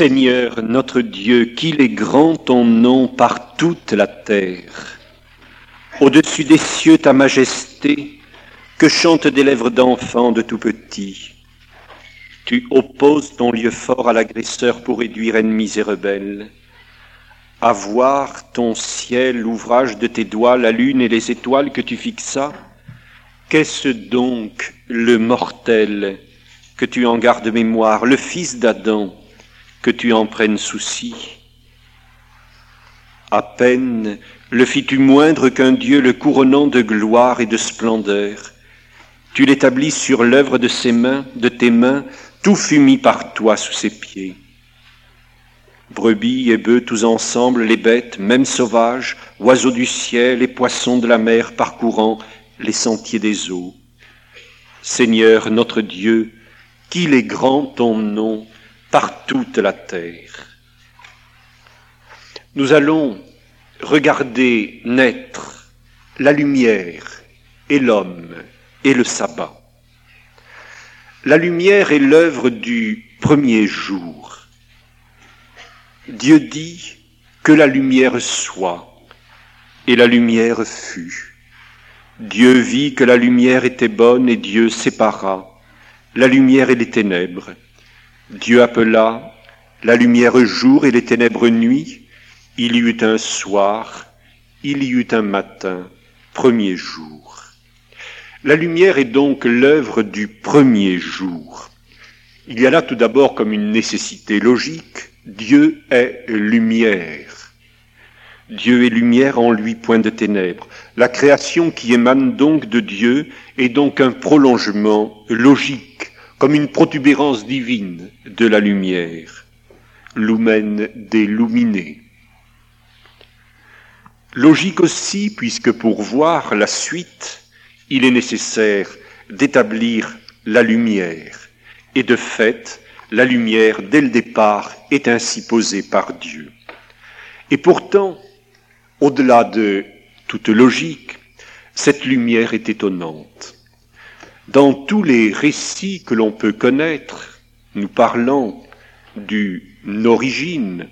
Seigneur notre Dieu, qu'il est grand ton nom par toute la terre. Au-dessus des cieux ta majesté, que chantent des lèvres d'enfants de tout petit. Tu opposes ton lieu fort à l'agresseur pour réduire ennemis et rebelles. À voir ton ciel, l'ouvrage de tes doigts, la lune et les étoiles que tu fixas, qu'est-ce donc le mortel que tu en gardes mémoire, le fils d'Adam, que tu en prennes souci. À peine le fis-tu moindre qu'un Dieu le couronnant de gloire et de splendeur. Tu l'établis sur l'œuvre de ses mains, de tes mains, tout fut mis par toi sous ses pieds. Brebis et bœufs tous ensemble, les bêtes, même sauvages, oiseaux du ciel et poissons de la mer parcourant les sentiers des eaux. Seigneur notre Dieu, qu'il est grand ton nom par toute la terre. Nous allons regarder naître la lumière et l'homme et le sabbat. La lumière est l'œuvre du premier jour. Dieu dit que la lumière soit, et la lumière fut. Dieu vit que la lumière était bonne, et Dieu sépara la lumière et les ténèbres. Dieu appela la lumière jour et les ténèbres nuit. Il y eut un soir, il y eut un matin, premier jour. La lumière est donc l'œuvre du premier jour. Il y a là tout d'abord comme une nécessité logique, Dieu est lumière. Dieu est lumière en lui point de ténèbres. La création qui émane donc de Dieu est donc un prolongement logique comme une protubérance divine de la lumière, lumen des luminés. Logique aussi, puisque pour voir la suite, il est nécessaire d'établir la lumière. Et de fait, la lumière, dès le départ, est ainsi posée par Dieu. Et pourtant, au-delà de toute logique, cette lumière est étonnante. Dans tous les récits que l'on peut connaître, nous parlons d'une origine,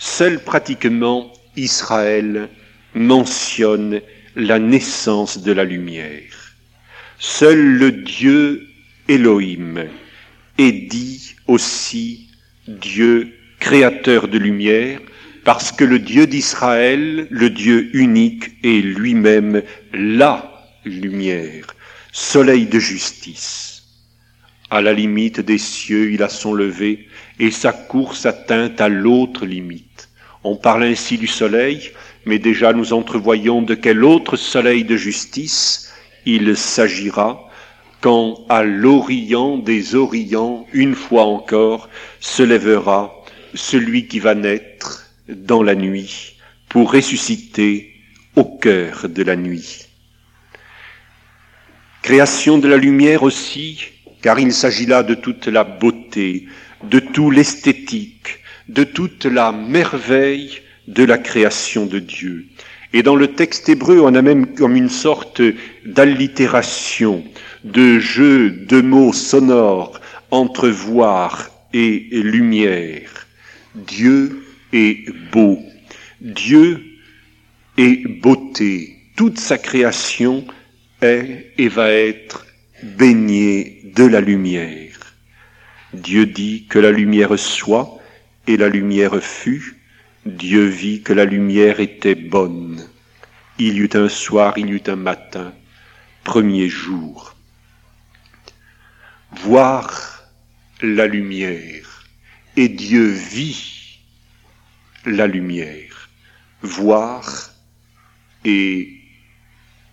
seul pratiquement Israël mentionne la naissance de la lumière. Seul le Dieu Elohim est dit aussi Dieu créateur de lumière, parce que le Dieu d'Israël, le Dieu unique, est lui-même la lumière soleil de justice. À la limite des cieux, il a son lever, et sa course atteint à l'autre limite. On parle ainsi du soleil, mais déjà nous entrevoyons de quel autre soleil de justice il s'agira quand à l'Orient des Orients, une fois encore, se lèvera celui qui va naître dans la nuit pour ressusciter au cœur de la nuit. Création de la lumière aussi, car il s'agit là de toute la beauté, de tout l'esthétique, de toute la merveille de la création de Dieu. Et dans le texte hébreu, on a même comme une sorte d'allitération, de jeu de mots sonores entre voir et lumière. Dieu est beau. Dieu est beauté. Toute sa création et va être baigné de la lumière. Dieu dit que la lumière soit, et la lumière fut. Dieu vit que la lumière était bonne. Il y eut un soir, il y eut un matin, premier jour. Voir la lumière, et Dieu vit la lumière. Voir et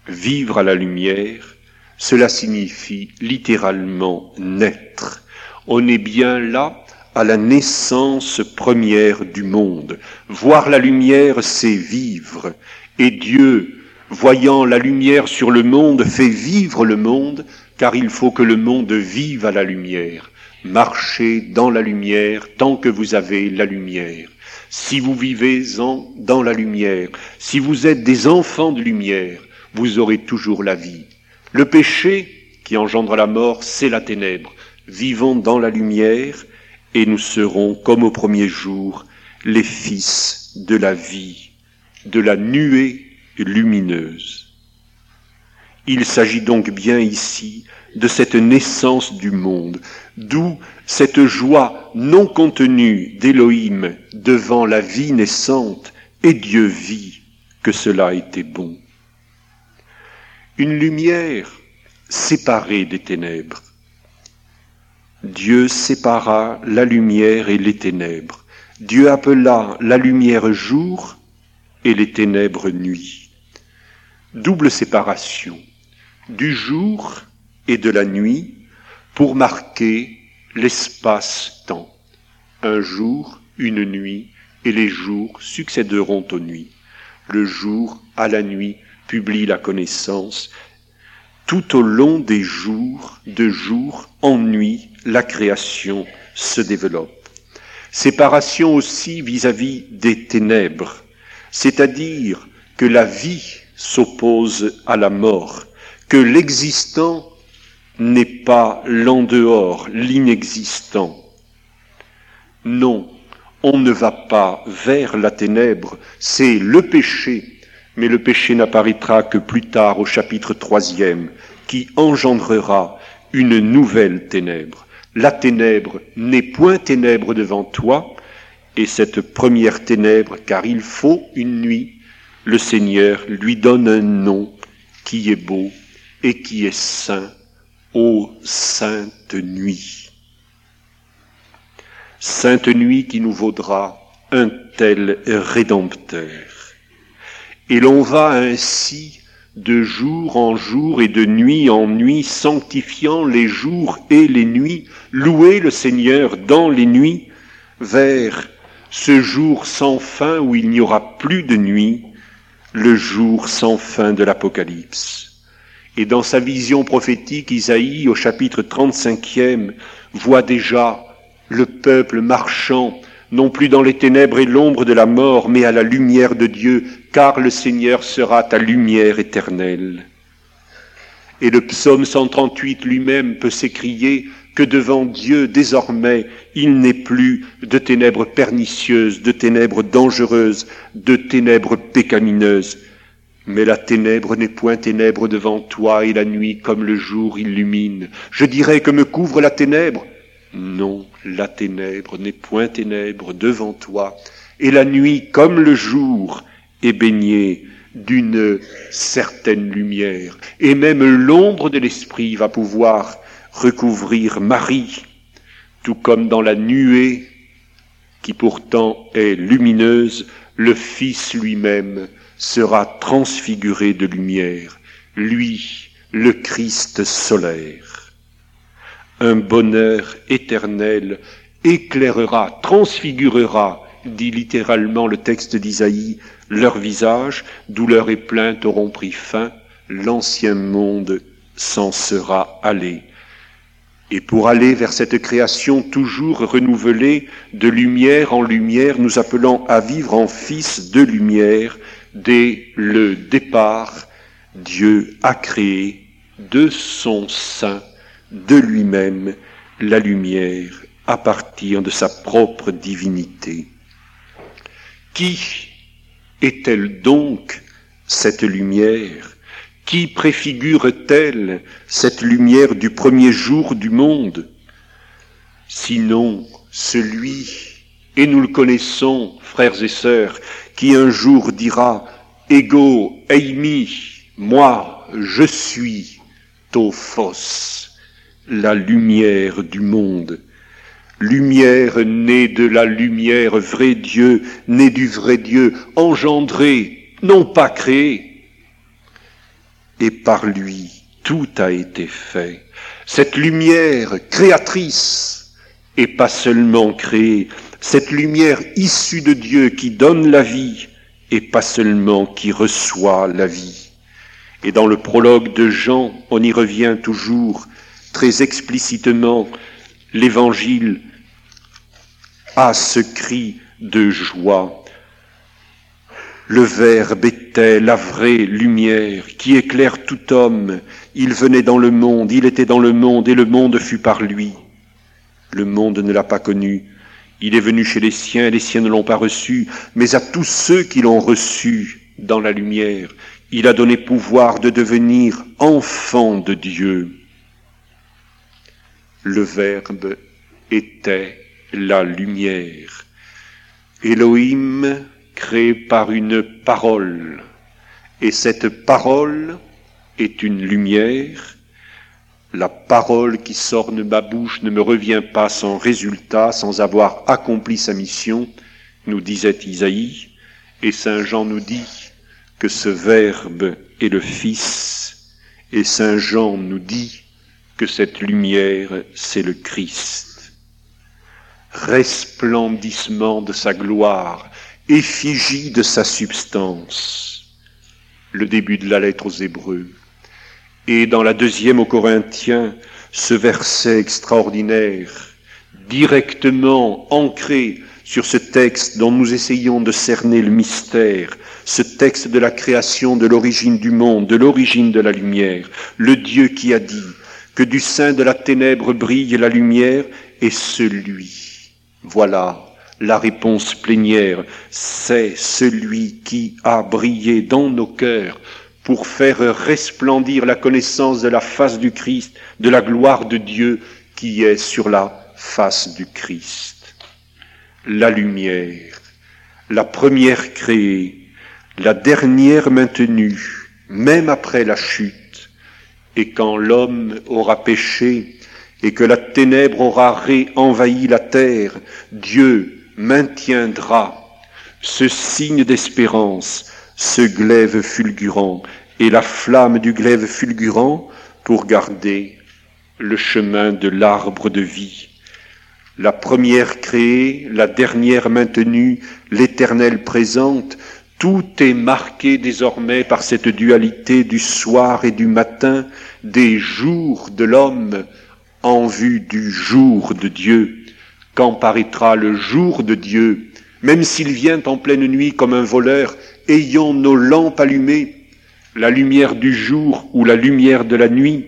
Vivre à la lumière, cela signifie littéralement naître. On est bien là à la naissance première du monde. Voir la lumière, c'est vivre. Et Dieu, voyant la lumière sur le monde, fait vivre le monde, car il faut que le monde vive à la lumière. Marchez dans la lumière tant que vous avez la lumière. Si vous vivez en, dans la lumière, si vous êtes des enfants de lumière, vous aurez toujours la vie. Le péché qui engendre la mort, c'est la ténèbre. Vivons dans la lumière et nous serons, comme au premier jour, les fils de la vie, de la nuée lumineuse. Il s'agit donc bien ici de cette naissance du monde, d'où cette joie non contenue d'Élohim devant la vie naissante, et Dieu vit que cela était bon. Une lumière séparée des ténèbres. Dieu sépara la lumière et les ténèbres. Dieu appela la lumière jour et les ténèbres nuit. Double séparation du jour et de la nuit pour marquer l'espace-temps. Un jour, une nuit, et les jours succéderont aux nuits. Le jour à la nuit la connaissance. Tout au long des jours, de jour en nuit, la création se développe. Séparation aussi vis-à-vis des ténèbres, c'est-à-dire que la vie s'oppose à la mort, que l'existant n'est pas l'en dehors, l'inexistant. Non, on ne va pas vers la ténèbre, c'est le péché, mais le péché n'apparaîtra que plus tard au chapitre troisième, qui engendrera une nouvelle ténèbre. La ténèbre n'est point ténèbre devant toi, et cette première ténèbre, car il faut une nuit, le Seigneur lui donne un nom qui est beau et qui est saint ô sainte nuit. Sainte nuit qui nous vaudra un tel rédempteur. Et l'on va ainsi de jour en jour et de nuit en nuit, sanctifiant les jours et les nuits, louer le Seigneur dans les nuits, vers ce jour sans fin où il n'y aura plus de nuit, le jour sans fin de l'Apocalypse. Et dans sa vision prophétique, Isaïe, au chapitre 35e, voit déjà le peuple marchant, non plus dans les ténèbres et l'ombre de la mort, mais à la lumière de Dieu, car le Seigneur sera ta lumière éternelle. Et le psaume 138 lui-même peut s'écrier que devant Dieu, désormais, il n'est plus de ténèbres pernicieuses, de ténèbres dangereuses, de ténèbres pécamineuses, mais la ténèbre n'est point ténèbre devant toi, et la nuit comme le jour illumine. Je dirais que me couvre la ténèbre? Non, la ténèbre n'est point ténèbre devant toi, et la nuit comme le jour est baignée d'une certaine lumière, et même l'ombre de l'esprit va pouvoir recouvrir Marie, tout comme dans la nuée qui pourtant est lumineuse, le Fils lui-même sera transfiguré de lumière, lui, le Christ solaire. Un bonheur éternel éclairera, transfigurera, dit littéralement le texte d'Isaïe, leur visage, douleur et plainte auront pris fin, l'ancien monde s'en sera allé. Et pour aller vers cette création toujours renouvelée de lumière en lumière, nous appelons à vivre en fils de lumière, Dès le départ, Dieu a créé de son sein, de lui-même, la lumière à partir de sa propre divinité. Qui est-elle donc cette lumière? Qui préfigure-t-elle cette lumière du premier jour du monde? Sinon celui, et nous le connaissons, frères et sœurs, qui un jour dira Ego eimi, moi je suis Tophos, la lumière du monde. Lumière née de la lumière, vrai Dieu, née du vrai Dieu, engendré, non pas créé. Et par lui, tout a été fait. Cette lumière créatrice, et pas seulement créée, cette lumière issue de Dieu qui donne la vie et pas seulement qui reçoit la vie. Et dans le prologue de Jean, on y revient toujours très explicitement, l'Évangile a ce cri de joie. Le Verbe était la vraie lumière qui éclaire tout homme. Il venait dans le monde, il était dans le monde et le monde fut par lui. Le monde ne l'a pas connu. Il est venu chez les siens, les siens ne l'ont pas reçu, mais à tous ceux qui l'ont reçu dans la lumière, il a donné pouvoir de devenir enfants de Dieu. Le Verbe était la lumière. Elohim créé par une parole, et cette parole est une lumière. La parole qui sort de ma bouche ne me revient pas sans résultat, sans avoir accompli sa mission, nous disait Isaïe, et Saint Jean nous dit que ce Verbe est le Fils, et Saint Jean nous dit que cette lumière, c'est le Christ. Resplendissement de sa gloire, effigie de sa substance. Le début de la lettre aux Hébreux. Et dans la deuxième aux Corinthiens, ce verset extraordinaire, directement ancré sur ce texte dont nous essayons de cerner le mystère, ce texte de la création, de l'origine du monde, de l'origine de la lumière, le Dieu qui a dit que du sein de la ténèbre brille la lumière, et celui. Voilà la réponse plénière, c'est celui qui a brillé dans nos cœurs pour faire resplendir la connaissance de la face du Christ, de la gloire de Dieu qui est sur la face du Christ. La lumière, la première créée, la dernière maintenue, même après la chute, et quand l'homme aura péché et que la ténèbre aura réenvahi la terre, Dieu maintiendra ce signe d'espérance ce glaive fulgurant et la flamme du glaive fulgurant pour garder le chemin de l'arbre de vie. La première créée, la dernière maintenue, l'éternelle présente, tout est marqué désormais par cette dualité du soir et du matin, des jours de l'homme en vue du jour de Dieu. Quand paraîtra le jour de Dieu, même s'il vient en pleine nuit comme un voleur, ayons nos lampes allumées, la lumière du jour ou la lumière de la nuit,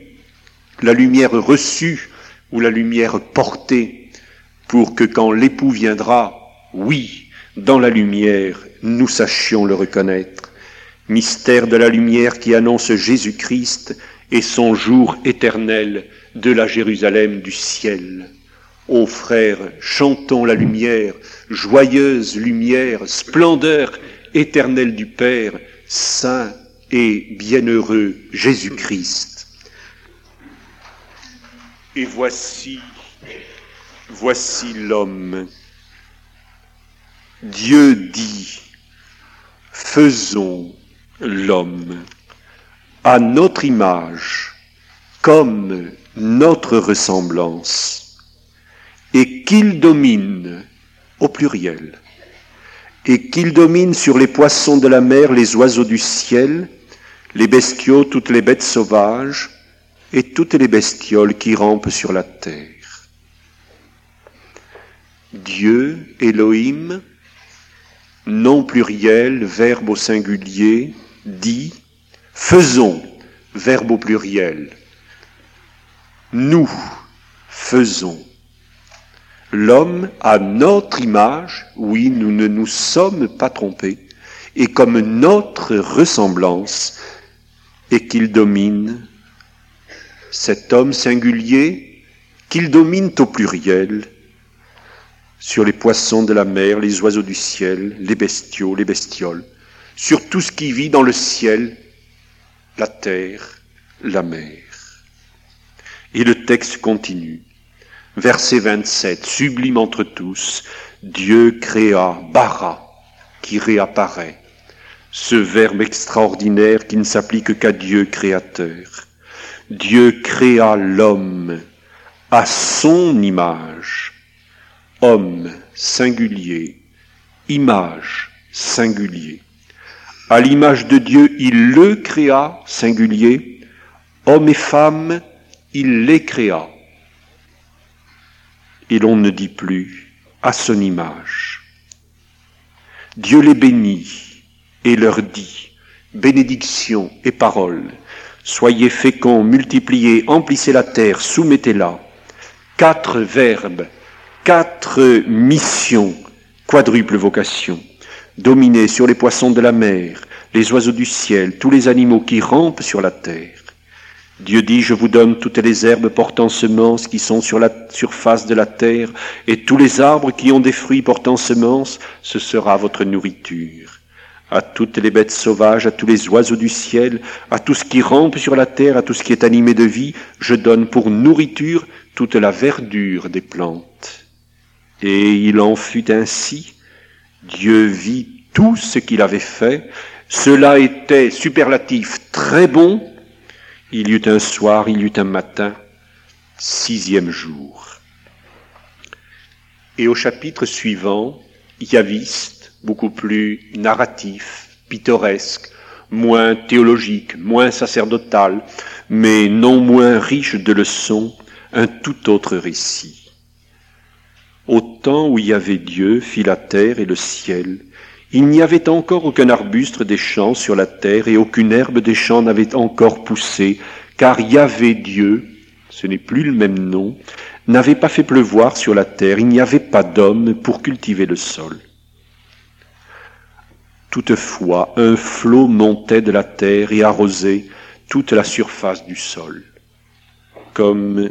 la lumière reçue ou la lumière portée, pour que quand l'époux viendra, oui, dans la lumière, nous sachions le reconnaître. Mystère de la lumière qui annonce Jésus-Christ et son jour éternel de la Jérusalem du ciel. Ô frères, chantons la lumière, joyeuse lumière, splendeur éternel du Père, saint et bienheureux Jésus-Christ. Et voici, voici l'homme. Dieu dit, faisons l'homme à notre image, comme notre ressemblance, et qu'il domine au pluriel et qu'il domine sur les poissons de la mer, les oiseaux du ciel, les bestiaux, toutes les bêtes sauvages et toutes les bestioles qui rampent sur la terre. Dieu, Elohim, nom pluriel, verbe au singulier, dit, faisons, verbe au pluriel. Nous faisons. L'homme à notre image, oui, nous ne nous sommes pas trompés, et comme notre ressemblance, et qu'il domine cet homme singulier, qu'il domine au pluriel, sur les poissons de la mer, les oiseaux du ciel, les bestiaux, les bestioles, sur tout ce qui vit dans le ciel, la terre, la mer. Et le texte continue. Verset 27, sublime entre tous, Dieu créa, bara, qui réapparaît, ce verbe extraordinaire qui ne s'applique qu'à Dieu créateur. Dieu créa l'homme à son image, homme singulier, image singulier. À l'image de Dieu, il le créa singulier, homme et femme, il les créa et l'on ne dit plus à son image. Dieu les bénit et leur dit, bénédiction et parole, soyez féconds, multipliez, emplissez la terre, soumettez-la, quatre verbes, quatre missions, quadruple vocation. Dominer sur les poissons de la mer, les oiseaux du ciel, tous les animaux qui rampent sur la terre. Dieu dit, je vous donne toutes les herbes portant semences qui sont sur la surface de la terre, et tous les arbres qui ont des fruits portant semences, ce sera votre nourriture. À toutes les bêtes sauvages, à tous les oiseaux du ciel, à tout ce qui rampe sur la terre, à tout ce qui est animé de vie, je donne pour nourriture toute la verdure des plantes. Et il en fut ainsi. Dieu vit tout ce qu'il avait fait. Cela était superlatif très bon, il y eut un soir, il y eut un matin, sixième jour. Et au chapitre suivant, Yaviste, beaucoup plus narratif, pittoresque, moins théologique, moins sacerdotal, mais non moins riche de leçons, un tout autre récit. Au temps où il y avait Dieu, fit la terre et le ciel, il n'y avait encore aucun arbuste des champs sur la terre et aucune herbe des champs n'avait encore poussé, car Yahvé Dieu, ce n'est plus le même nom, n'avait pas fait pleuvoir sur la terre, il n'y avait pas d'homme pour cultiver le sol. Toutefois, un flot montait de la terre et arrosait toute la surface du sol, comme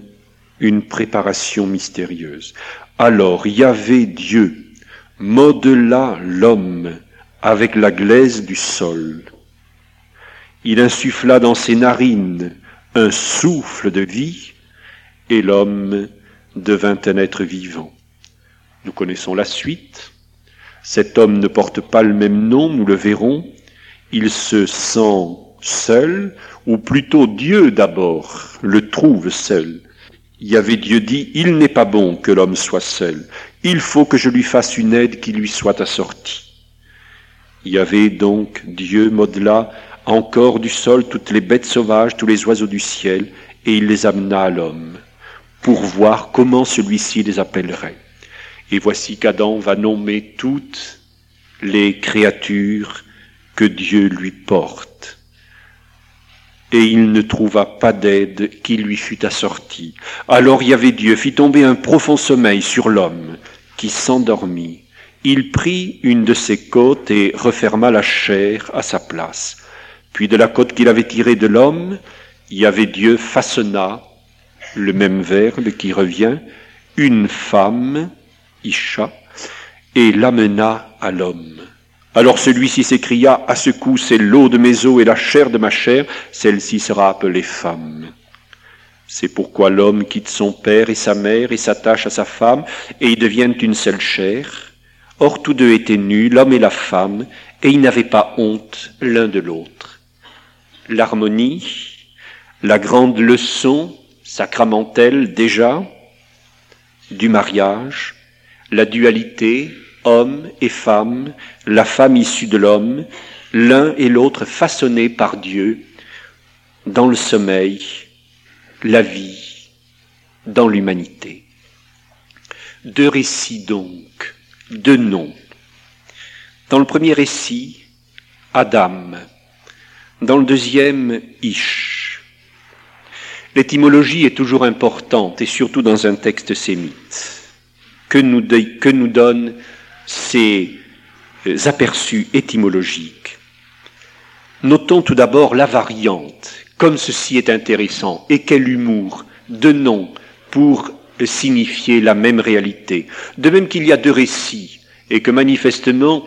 une préparation mystérieuse. Alors Yahvé Dieu modela l'homme avec la glaise du sol. Il insuffla dans ses narines un souffle de vie, et l'homme devint un être vivant. Nous connaissons la suite. Cet homme ne porte pas le même nom, nous le verrons. Il se sent seul, ou plutôt Dieu d'abord le trouve seul. Il avait Dieu dit, il n'est pas bon que l'homme soit seul il faut que je lui fasse une aide qui lui soit assortie. Il avait donc Dieu modela encore du sol toutes les bêtes sauvages, tous les oiseaux du ciel, et il les amena à l'homme, pour voir comment celui-ci les appellerait. Et voici qu'Adam va nommer toutes les créatures que Dieu lui porte. Et il ne trouva pas d'aide qui lui fût assortie. Alors il y avait Dieu fit tomber un profond sommeil sur l'homme, qui s'endormit. Il prit une de ses côtes et referma la chair à sa place. Puis de la côte qu'il avait tirée de l'homme, il y avait Dieu façonna, le même verbe qui revient, une femme, Isha, et l'amena à l'homme. Alors celui-ci s'écria, à ce coup c'est l'eau de mes eaux et la chair de ma chair, celle-ci sera appelée femme. C'est pourquoi l'homme quitte son père et sa mère et s'attache à sa femme, et ils deviennent une seule chair. Or tous deux étaient nus, l'homme et la femme, et ils n'avaient pas honte l'un de l'autre. L'harmonie, la grande leçon sacramentelle déjà du mariage, la dualité, homme et femme, la femme issue de l'homme, l'un et l'autre façonnés par Dieu dans le sommeil, la vie dans l'humanité. Deux récits donc, deux noms. Dans le premier récit, Adam. Dans le deuxième, Ish. L'étymologie est toujours importante, et surtout dans un texte sémite. Que nous, que nous donnent ces aperçus étymologiques Notons tout d'abord la variante comme ceci est intéressant, et quel humour, de noms pour signifier la même réalité. De même qu'il y a deux récits, et que manifestement,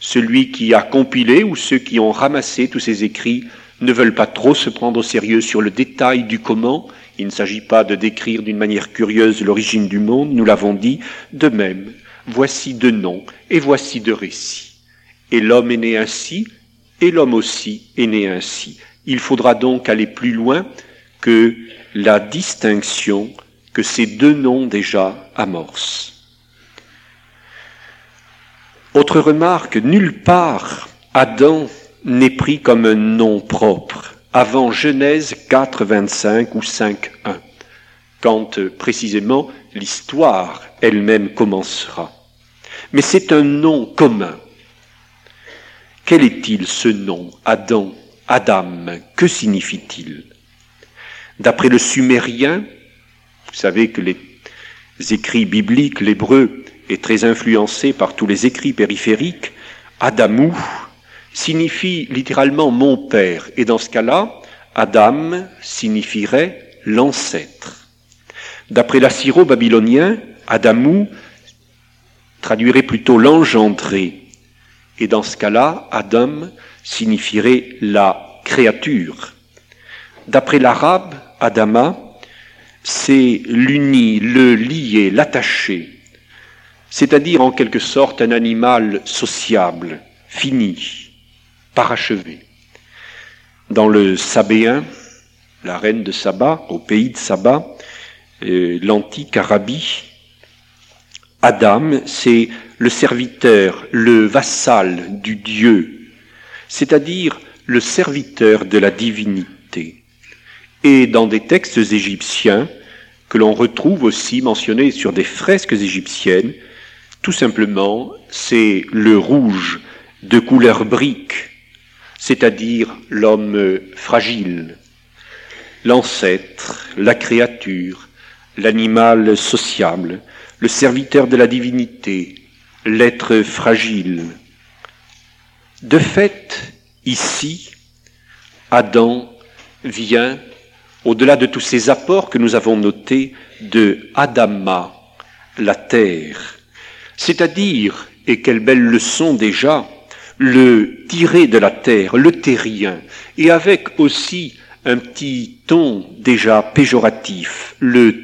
celui qui a compilé ou ceux qui ont ramassé tous ces écrits ne veulent pas trop se prendre au sérieux sur le détail du comment. Il ne s'agit pas de décrire d'une manière curieuse l'origine du monde, nous l'avons dit. De même, voici deux noms et voici deux récits. Et l'homme est né ainsi, et l'homme aussi est né ainsi. Il faudra donc aller plus loin que la distinction que ces deux noms déjà amorcent. Autre remarque, nulle part Adam n'est pris comme un nom propre avant Genèse 4, 25 ou 5, 1, quand précisément l'histoire elle-même commencera. Mais c'est un nom commun. Quel est-il ce nom, Adam? Adam, que signifie-t-il? D'après le sumérien, vous savez que les écrits bibliques, l'hébreu est très influencé par tous les écrits périphériques, Adamou signifie littéralement mon père. Et dans ce cas-là, Adam signifierait l'ancêtre. D'après l'assyro-babylonien, Adamou traduirait plutôt l'engendré. Et dans ce cas-là, Adam signifierait la créature. D'après l'arabe, Adama, c'est l'uni, le lié, l'attaché, c'est-à-dire en quelque sorte un animal sociable, fini, parachevé. Dans le Sabéen, la reine de Saba, au pays de Saba, euh, l'antique Arabie, Adam, c'est le serviteur, le vassal du Dieu, c'est-à-dire le serviteur de la divinité. Et dans des textes égyptiens, que l'on retrouve aussi mentionnés sur des fresques égyptiennes, tout simplement, c'est le rouge de couleur brique, c'est-à-dire l'homme fragile, l'ancêtre, la créature, l'animal sociable, le serviteur de la divinité, l'être fragile. De fait, ici, Adam vient, au-delà de tous ces apports que nous avons notés, de Adama, la terre, c'est-à-dire, et quelle belle leçon déjà, le tirer de la terre, le terrien, et avec aussi un petit ton déjà péjoratif, le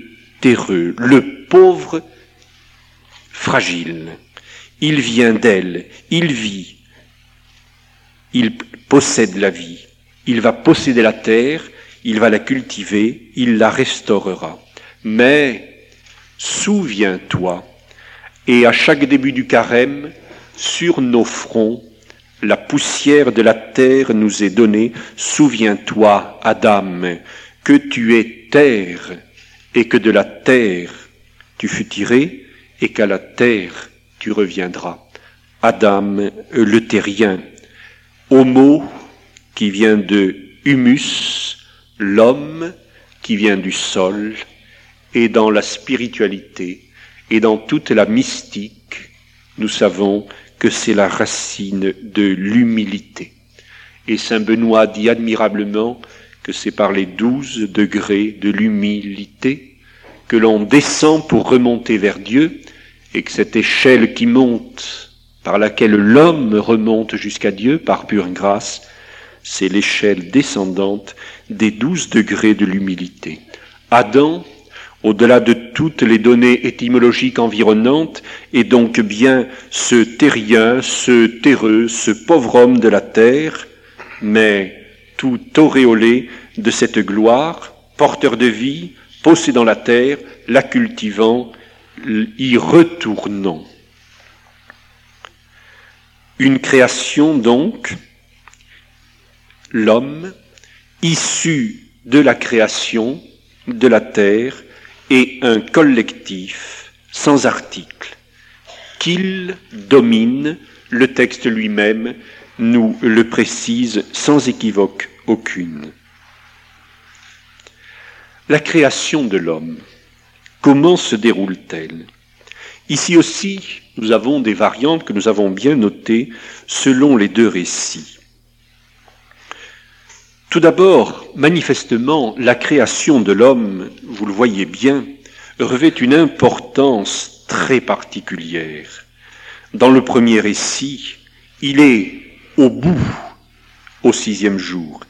terreux, le pauvre fragile. Il vient d'elle, il vit, il possède la vie, il va posséder la terre, il va la cultiver, il la restaurera. Mais souviens-toi, et à chaque début du carême, sur nos fronts, la poussière de la terre nous est donnée. Souviens-toi, Adam, que tu es terre, et que de la terre tu fus tiré, et qu'à la terre tu reviendras. Adam, le terrien, homo qui vient de humus, l'homme qui vient du sol, et dans la spiritualité et dans toute la mystique, nous savons que c'est la racine de l'humilité. Et Saint Benoît dit admirablement que c'est par les douze degrés de l'humilité que l'on descend pour remonter vers Dieu, et que cette échelle qui monte, par laquelle l'homme remonte jusqu'à Dieu par pure grâce, c'est l'échelle descendante des douze degrés de l'humilité. Adam, au-delà de toutes les données étymologiques environnantes, est donc bien ce terrien, ce terreux, ce pauvre homme de la terre, mais tout auréolé de cette gloire, porteur de vie, possédant la terre, la cultivant, y retournant. Une création donc, l'homme, issu de la création, de la terre, et un collectif sans article, qu'il domine, le texte lui-même nous le précise sans équivoque aucune. La création de l'homme, comment se déroule-t-elle? Ici aussi, nous avons des variantes que nous avons bien notées selon les deux récits. Tout d'abord, manifestement, la création de l'homme, vous le voyez bien, revêt une importance très particulière. Dans le premier récit, il est au bout, au sixième jour.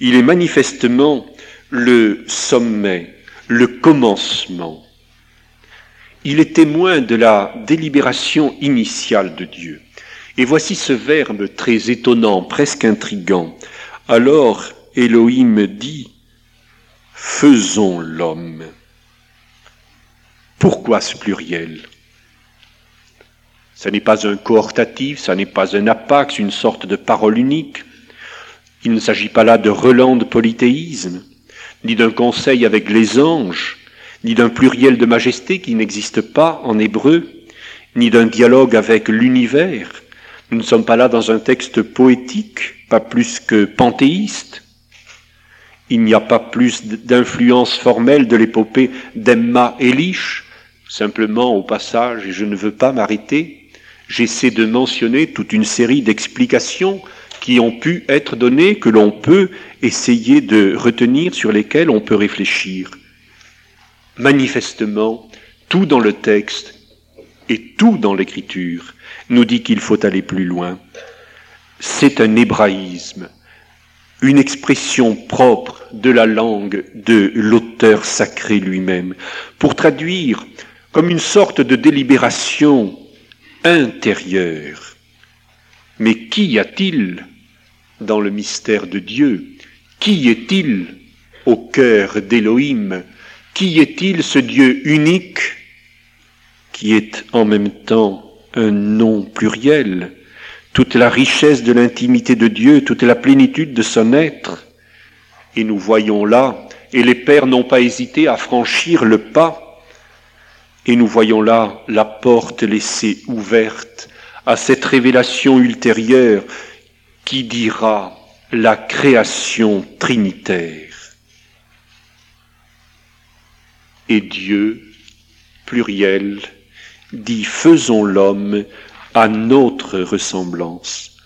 Il est manifestement le sommet, le commencement. Il est témoin de la délibération initiale de Dieu. Et voici ce verbe très étonnant, presque intrigant. Alors Elohim dit, faisons l'homme. Pourquoi ce pluriel? Ce n'est pas un coortatif, ce n'est pas un apax, une sorte de parole unique. Il ne s'agit pas là de relent de polythéisme, ni d'un conseil avec les anges, ni d'un pluriel de majesté qui n'existe pas en hébreu, ni d'un dialogue avec l'univers. Nous ne sommes pas là dans un texte poétique, pas plus que panthéiste. Il n'y a pas plus d'influence formelle de l'épopée d'Emma Elish, Simplement, au passage, et je ne veux pas m'arrêter, j'essaie de mentionner toute une série d'explications qui ont pu être données, que l'on peut essayer de retenir, sur lesquelles on peut réfléchir. Manifestement, tout dans le texte et tout dans l'écriture nous dit qu'il faut aller plus loin. C'est un hébraïsme, une expression propre de la langue de l'auteur sacré lui-même, pour traduire comme une sorte de délibération intérieure. Mais qui a-t-il dans le mystère de Dieu? Qui est-il au cœur d'Élohim? Qui est-il ce Dieu unique qui est en même temps un nom pluriel? Toute la richesse de l'intimité de Dieu, toute la plénitude de son être. Et nous voyons là, et les pères n'ont pas hésité à franchir le pas, et nous voyons là la porte laissée ouverte à cette révélation ultérieure qui dira la création trinitaire. Et Dieu, pluriel, dit faisons l'homme à notre ressemblance.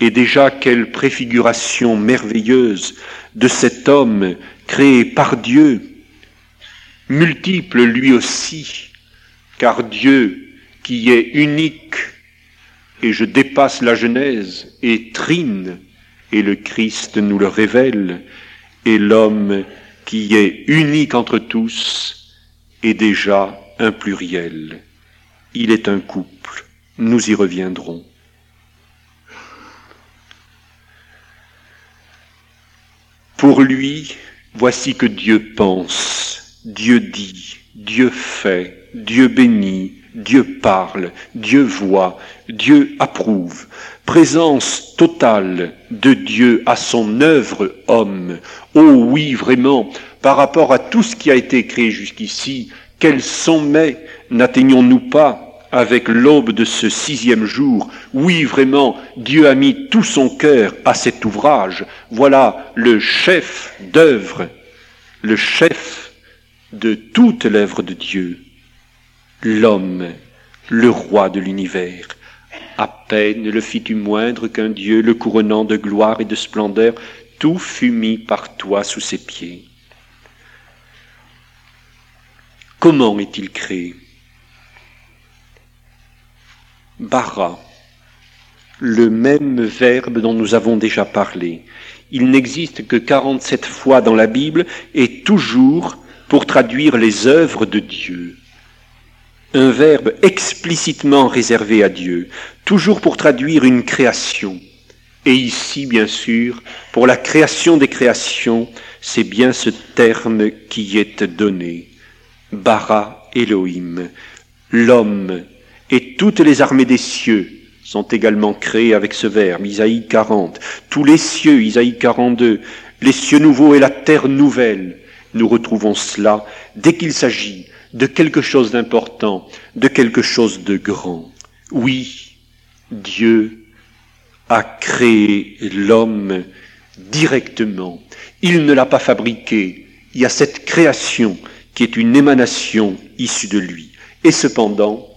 Et déjà quelle préfiguration merveilleuse de cet homme créé par Dieu, multiple lui aussi, car Dieu qui est unique, et je dépasse la Genèse, et trine, et le Christ nous le révèle, et l'homme qui est unique entre tous est déjà un pluriel. Il est un couple. Nous y reviendrons. Pour lui, voici que Dieu pense, Dieu dit, Dieu fait, Dieu bénit, Dieu parle, Dieu voit, Dieu approuve. Présence totale de Dieu à son œuvre homme. Oh oui, vraiment, par rapport à tout ce qui a été créé jusqu'ici, quel sommet n'atteignons-nous pas avec l'aube de ce sixième jour, oui vraiment, Dieu a mis tout son cœur à cet ouvrage. Voilà le chef d'œuvre, le chef de toute l'œuvre de Dieu, l'homme, le roi de l'univers. À peine le fis-tu moindre qu'un Dieu le couronnant de gloire et de splendeur, tout fut mis par toi sous ses pieds. Comment est-il créé? Bara, le même verbe dont nous avons déjà parlé. Il n'existe que 47 fois dans la Bible et toujours pour traduire les œuvres de Dieu. Un verbe explicitement réservé à Dieu, toujours pour traduire une création. Et ici, bien sûr, pour la création des créations, c'est bien ce terme qui est donné. Bara Elohim, l'homme et toutes les armées des cieux sont également créées avec ce verbe, Isaïe 40. Tous les cieux, Isaïe 42, les cieux nouveaux et la terre nouvelle, nous retrouvons cela dès qu'il s'agit de quelque chose d'important, de quelque chose de grand. Oui, Dieu a créé l'homme directement. Il ne l'a pas fabriqué. Il y a cette création qui est une émanation issue de lui. Et cependant,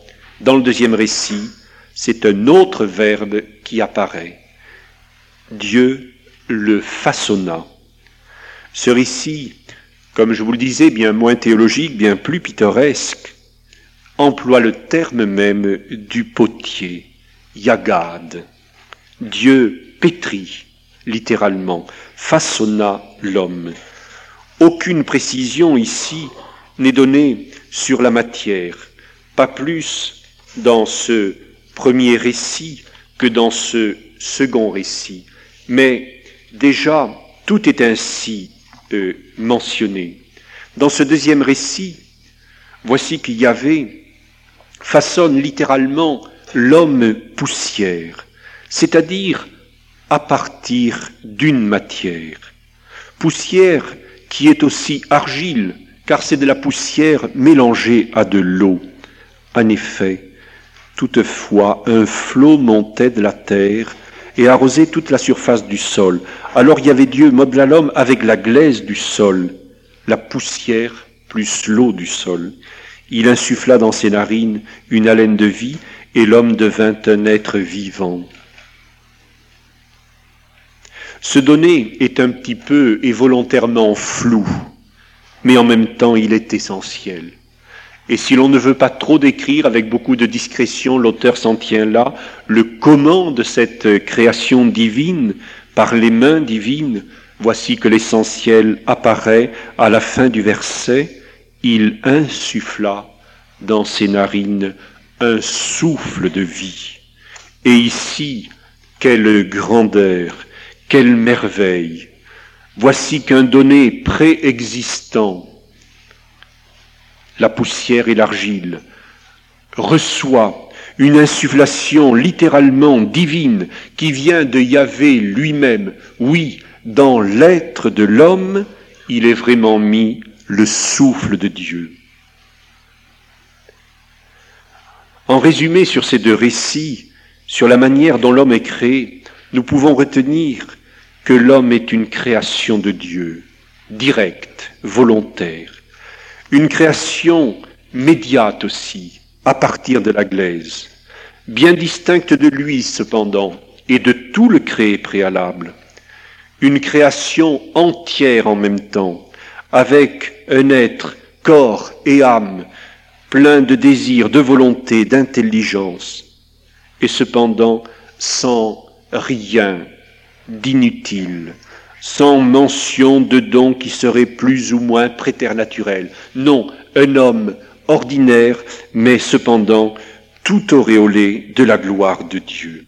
dans le deuxième récit, c'est un autre verbe qui apparaît. Dieu le façonna. Ce récit, comme je vous le disais, bien moins théologique, bien plus pittoresque, emploie le terme même du potier, yagad. Dieu pétrit, littéralement, façonna l'homme. Aucune précision ici n'est donnée sur la matière, pas plus dans ce premier récit que dans ce second récit. Mais déjà, tout est ainsi mentionné. Dans ce deuxième récit, voici qu'il y façonne littéralement l'homme poussière, c'est-à-dire à partir d'une matière. Poussière qui est aussi argile, car c'est de la poussière mélangée à de l'eau. En effet, Toutefois, un flot montait de la terre et arrosait toute la surface du sol. Alors il y avait Dieu modela l'homme avec la glaise du sol, la poussière plus l'eau du sol. Il insuffla dans ses narines une haleine de vie, et l'homme devint un être vivant. Ce donné est un petit peu et volontairement flou, mais en même temps il est essentiel. Et si l'on ne veut pas trop décrire avec beaucoup de discrétion, l'auteur s'en tient là, le comment de cette création divine par les mains divines, voici que l'essentiel apparaît à la fin du verset, il insuffla dans ses narines un souffle de vie. Et ici, quelle grandeur, quelle merveille Voici qu'un donné préexistant, la poussière et l'argile, reçoit une insufflation littéralement divine qui vient de Yahvé lui-même. Oui, dans l'être de l'homme, il est vraiment mis le souffle de Dieu. En résumé sur ces deux récits, sur la manière dont l'homme est créé, nous pouvons retenir que l'homme est une création de Dieu, directe, volontaire, une création médiate aussi, à partir de la glaise, bien distincte de lui cependant, et de tout le créé préalable, une création entière en même temps, avec un être, corps et âme, plein de désirs, de volonté, d'intelligence, et cependant sans rien d'inutile, sans mention de dons qui seraient plus ou moins préternaturels. Non, un homme ordinaire, mais cependant tout auréolé de la gloire de Dieu.